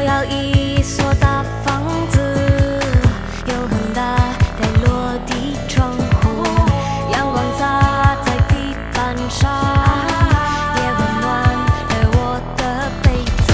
我要一所大房子，有很大的落地窗户，阳光洒在地板上，也温暖了我的被子。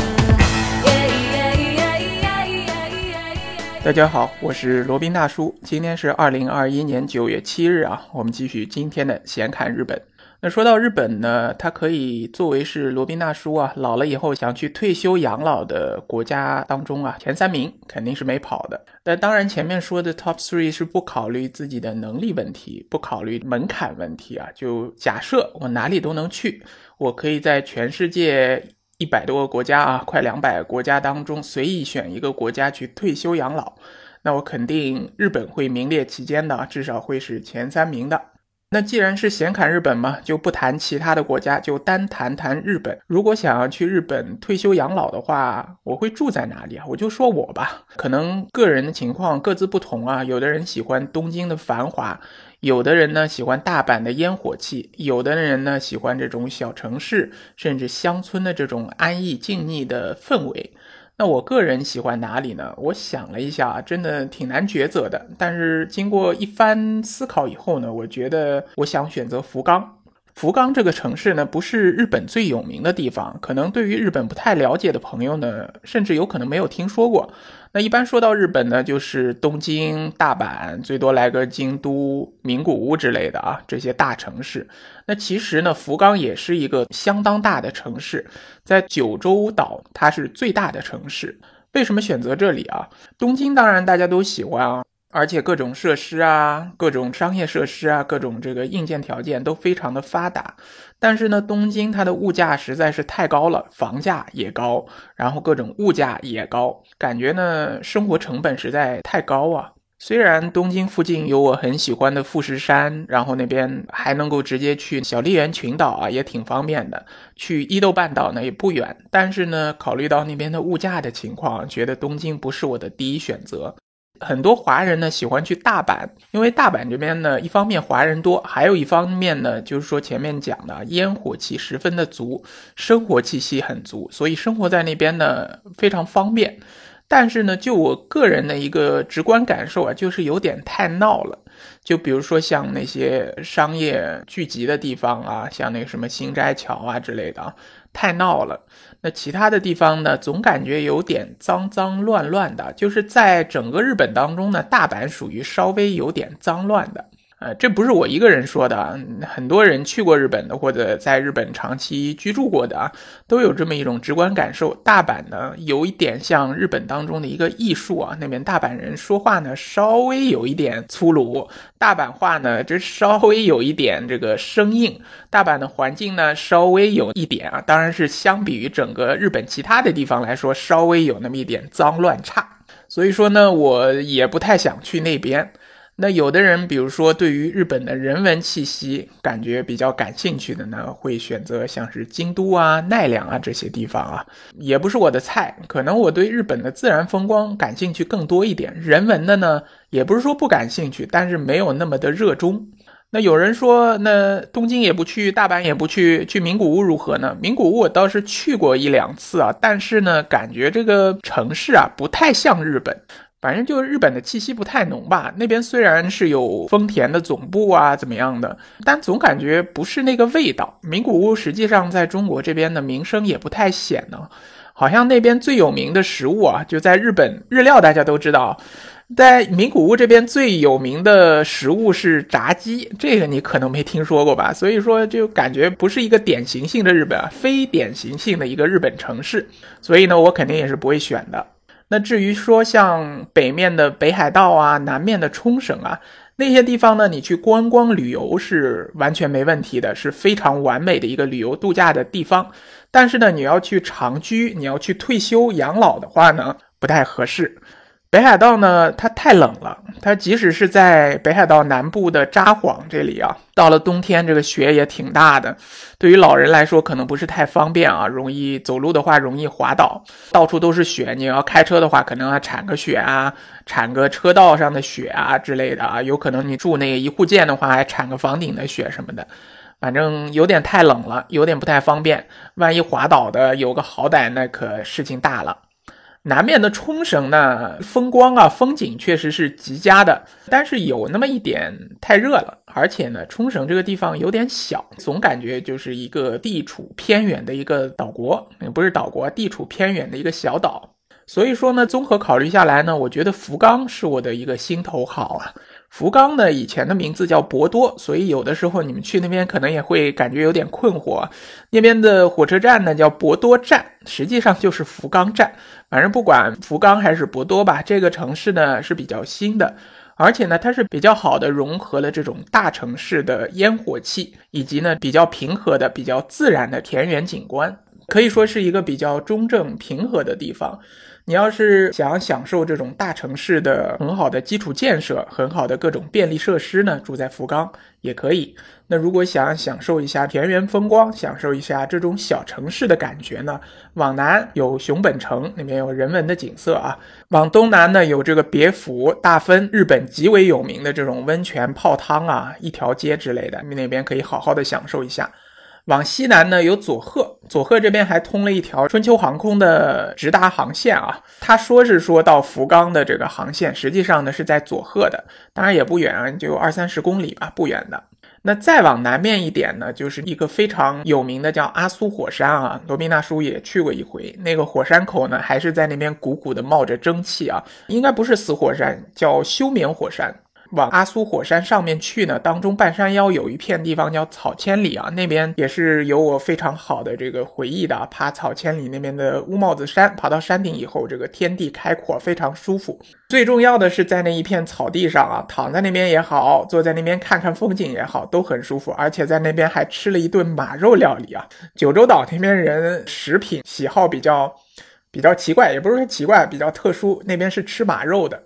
大家好，我是罗宾大叔。今天是二零二一年九月七日啊，我们继续今天的闲侃日本。那说到日本呢，它可以作为是罗宾大叔啊老了以后想去退休养老的国家当中啊前三名，肯定是没跑的。但当然前面说的 top three 是不考虑自己的能力问题，不考虑门槛问题啊。就假设我哪里都能去，我可以在全世界一百多个国家啊，快两百个国家当中随意选一个国家去退休养老，那我肯定日本会名列其间的，至少会是前三名的。那既然是闲侃日本嘛，就不谈其他的国家，就单谈谈日本。如果想要去日本退休养老的话，我会住在哪里啊？我就说我吧，可能个人的情况各自不同啊。有的人喜欢东京的繁华，有的人呢喜欢大阪的烟火气，有的人呢喜欢这种小城市甚至乡村的这种安逸静谧的氛围。那我个人喜欢哪里呢？我想了一下，真的挺难抉择的。但是经过一番思考以后呢，我觉得我想选择福冈。福冈这个城市呢，不是日本最有名的地方，可能对于日本不太了解的朋友呢，甚至有可能没有听说过。那一般说到日本呢，就是东京、大阪，最多来个京都、名古屋之类的啊，这些大城市。那其实呢，福冈也是一个相当大的城市，在九州岛它是最大的城市。为什么选择这里啊？东京当然大家都喜欢啊。而且各种设施啊，各种商业设施啊，各种这个硬件条件都非常的发达。但是呢，东京它的物价实在是太高了，房价也高，然后各种物价也高，感觉呢生活成本实在太高啊。虽然东京附近有我很喜欢的富士山，然后那边还能够直接去小笠原群岛啊，也挺方便的。去伊豆半岛呢也不远，但是呢，考虑到那边的物价的情况，觉得东京不是我的第一选择。很多华人呢喜欢去大阪，因为大阪这边呢，一方面华人多，还有一方面呢，就是说前面讲的烟火气十分的足，生活气息很足，所以生活在那边呢非常方便。但是呢，就我个人的一个直观感受啊，就是有点太闹了。就比如说像那些商业聚集的地方啊，像那个什么新斋桥啊之类的，太闹了。那其他的地方呢，总感觉有点脏脏乱乱的。就是在整个日本当中呢，大阪属于稍微有点脏乱的。呃，这不是我一个人说的，很多人去过日本的或者在日本长期居住过的啊，都有这么一种直观感受。大阪呢，有一点像日本当中的一个艺术啊，那边大阪人说话呢，稍微有一点粗鲁，大阪话呢，这稍微有一点这个生硬。大阪的环境呢，稍微有一点啊，当然是相比于整个日本其他的地方来说，稍微有那么一点脏乱差。所以说呢，我也不太想去那边。那有的人，比如说对于日本的人文气息感觉比较感兴趣的呢，会选择像是京都啊、奈良啊这些地方啊，也不是我的菜。可能我对日本的自然风光感兴趣更多一点，人文的呢，也不是说不感兴趣，但是没有那么的热衷。那有人说，那东京也不去，大阪也不去，去名古屋如何呢？名古屋我倒是去过一两次啊，但是呢，感觉这个城市啊，不太像日本。反正就是日本的气息不太浓吧，那边虽然是有丰田的总部啊，怎么样的，但总感觉不是那个味道。名古屋实际上在中国这边的名声也不太显呢，好像那边最有名的食物啊，就在日本日料，大家都知道，在名古屋这边最有名的食物是炸鸡，这个你可能没听说过吧？所以说就感觉不是一个典型性的日本，非典型性的一个日本城市，所以呢，我肯定也是不会选的。那至于说像北面的北海道啊，南面的冲绳啊，那些地方呢，你去观光旅游是完全没问题的，是非常完美的一个旅游度假的地方。但是呢，你要去长居，你要去退休养老的话呢，不太合适。北海道呢，它太冷了。它即使是在北海道南部的札幌这里啊，到了冬天，这个雪也挺大的。对于老人来说，可能不是太方便啊，容易走路的话容易滑倒，到处都是雪。你要开车的话，可能要铲个雪啊，铲个车道上的雪啊之类的啊。有可能你住那个一户建的话，还铲个房顶的雪什么的。反正有点太冷了，有点不太方便。万一滑倒的，有个好歹，那可事情大了。南面的冲绳呢，风光啊，风景确实是极佳的，但是有那么一点太热了，而且呢，冲绳这个地方有点小，总感觉就是一个地处偏远的一个岛国，不是岛国，地处偏远的一个小岛。所以说呢，综合考虑下来呢，我觉得福冈是我的一个心头好啊。福冈呢，以前的名字叫博多，所以有的时候你们去那边可能也会感觉有点困惑。那边的火车站呢叫博多站，实际上就是福冈站。反正不管福冈还是博多吧，这个城市呢是比较新的，而且呢它是比较好的融合了这种大城市的烟火气，以及呢比较平和的、比较自然的田园景观，可以说是一个比较中正平和的地方。你要是想享受这种大城市的很好的基础建设、很好的各种便利设施呢，住在福冈也可以。那如果想享受一下田园风光，享受一下这种小城市的感觉呢，往南有熊本城，那边有人文的景色啊；往东南呢有这个别府、大分，日本极为有名的这种温泉泡汤啊，一条街之类的，你那边可以好好的享受一下。往西南呢有佐贺，佐贺这边还通了一条春秋航空的直达航线啊。他说是说到福冈的这个航线，实际上呢是在佐贺的，当然也不远啊，就二三十公里吧，不远的。那再往南面一点呢，就是一个非常有名的叫阿苏火山啊，罗宾大叔也去过一回，那个火山口呢还是在那边鼓鼓的冒着蒸汽啊，应该不是死火山，叫休眠火山。往阿苏火山上面去呢，当中半山腰有一片地方叫草千里啊，那边也是有我非常好的这个回忆的啊。爬草千里那边的乌帽子山，爬到山顶以后，这个天地开阔，非常舒服。最重要的是在那一片草地上啊，躺在那边也好，坐在那边看看风景也好，都很舒服。而且在那边还吃了一顿马肉料理啊。九州岛那边人食品喜好比较比较奇怪，也不是说奇怪，比较特殊，那边是吃马肉的。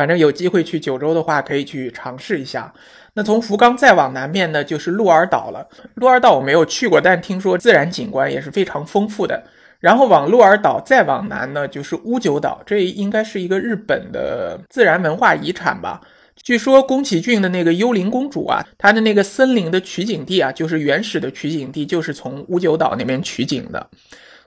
反正有机会去九州的话，可以去尝试一下。那从福冈再往南面呢，就是鹿儿岛了。鹿儿岛我没有去过，但听说自然景观也是非常丰富的。然后往鹿儿岛再往南呢，就是屋久岛，这应该是一个日本的自然文化遗产吧？据说宫崎骏的那个《幽灵公主》啊，它的那个森林的取景地啊，就是原始的取景地，就是从屋久岛那边取景的。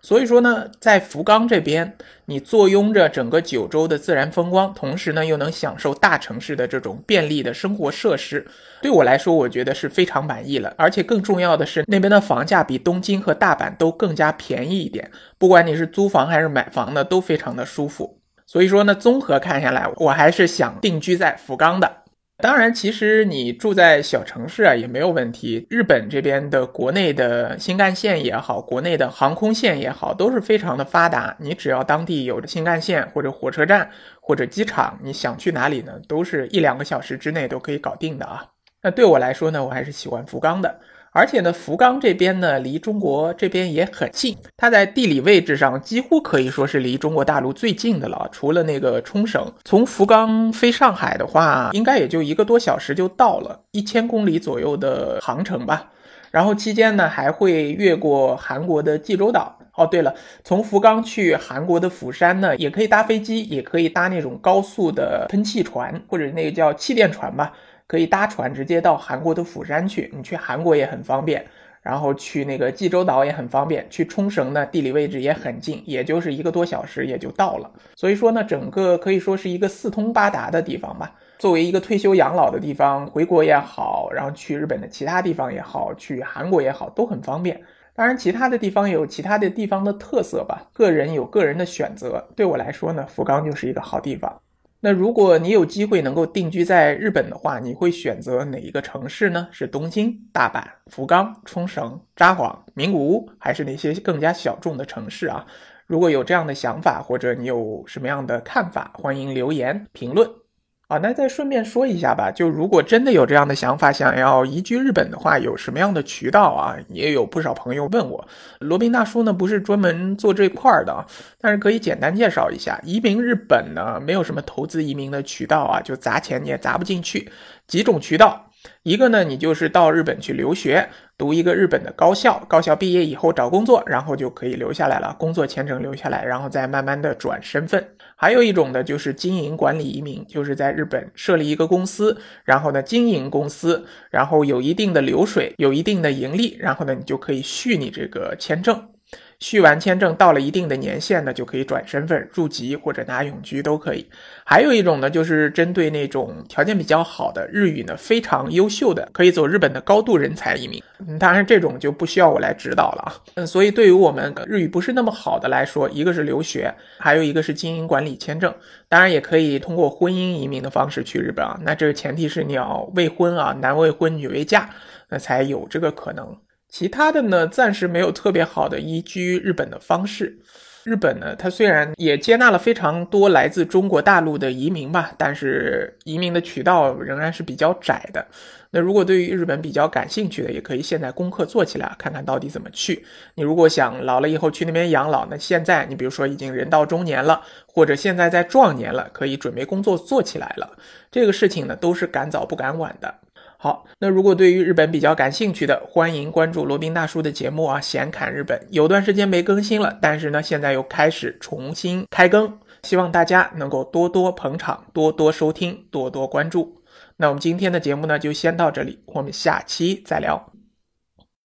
所以说呢，在福冈这边，你坐拥着整个九州的自然风光，同时呢又能享受大城市的这种便利的生活设施，对我来说，我觉得是非常满意了。而且更重要的是，那边的房价比东京和大阪都更加便宜一点，不管你是租房还是买房呢，都非常的舒服。所以说呢，综合看下来，我还是想定居在福冈的。当然，其实你住在小城市啊也没有问题。日本这边的国内的新干线也好，国内的航空线也好，都是非常的发达。你只要当地有新干线或者火车站或者机场，你想去哪里呢，都是一两个小时之内都可以搞定的啊。那对我来说呢，我还是喜欢福冈的。而且呢，福冈这边呢，离中国这边也很近，它在地理位置上几乎可以说是离中国大陆最近的了。除了那个冲绳，从福冈飞上海的话，应该也就一个多小时就到了，一千公里左右的航程吧。然后期间呢，还会越过韩国的济州岛。哦，对了，从福冈去韩国的釜山呢，也可以搭飞机，也可以搭那种高速的喷气船，或者那个叫气垫船吧。可以搭船直接到韩国的釜山去，你去韩国也很方便，然后去那个济州岛也很方便，去冲绳呢地理位置也很近，也就是一个多小时也就到了。所以说呢，整个可以说是一个四通八达的地方吧。作为一个退休养老的地方，回国也好，然后去日本的其他地方也好，去韩国也好，都很方便。当然，其他的地方有其他的地方的特色吧，个人有个人的选择。对我来说呢，福冈就是一个好地方。那如果你有机会能够定居在日本的话，你会选择哪一个城市呢？是东京、大阪、福冈、冲绳、札幌、名古屋，还是那些更加小众的城市啊？如果有这样的想法，或者你有什么样的看法，欢迎留言评论。啊，那再顺便说一下吧，就如果真的有这样的想法，想要移居日本的话，有什么样的渠道啊？也有不少朋友问我，罗宾大叔呢不是专门做这块的，但是可以简单介绍一下，移民日本呢没有什么投资移民的渠道啊，就砸钱你也砸不进去，几种渠道。一个呢，你就是到日本去留学，读一个日本的高校，高校毕业以后找工作，然后就可以留下来了，工作签证留下来，然后再慢慢的转身份。还有一种呢，就是经营管理移民，就是在日本设立一个公司，然后呢经营公司，然后有一定的流水，有一定的盈利，然后呢你就可以续你这个签证。续完签证到了一定的年限呢，就可以转身份入籍或者拿永居都可以。还有一种呢，就是针对那种条件比较好的日语呢非常优秀的，可以走日本的高度人才移民。嗯当然这种就不需要我来指导了啊。嗯，所以对于我们日语不是那么好的来说，一个是留学，还有一个是经营管理签证。当然也可以通过婚姻移民的方式去日本啊。那这个前提是你要未婚啊，男未婚女未嫁，那才有这个可能。其他的呢，暂时没有特别好的移居日本的方式。日本呢，它虽然也接纳了非常多来自中国大陆的移民吧，但是移民的渠道仍然是比较窄的。那如果对于日本比较感兴趣的，也可以现在功课做起来，看看到底怎么去。你如果想老了以后去那边养老，那现在你比如说已经人到中年了，或者现在在壮年了，可以准备工作做起来了。这个事情呢，都是赶早不赶晚的。好，那如果对于日本比较感兴趣的，欢迎关注罗宾大叔的节目啊，闲侃日本。有段时间没更新了，但是呢，现在又开始重新开更，希望大家能够多多捧场，多多收听，多多关注。那我们今天的节目呢，就先到这里，我们下期再聊。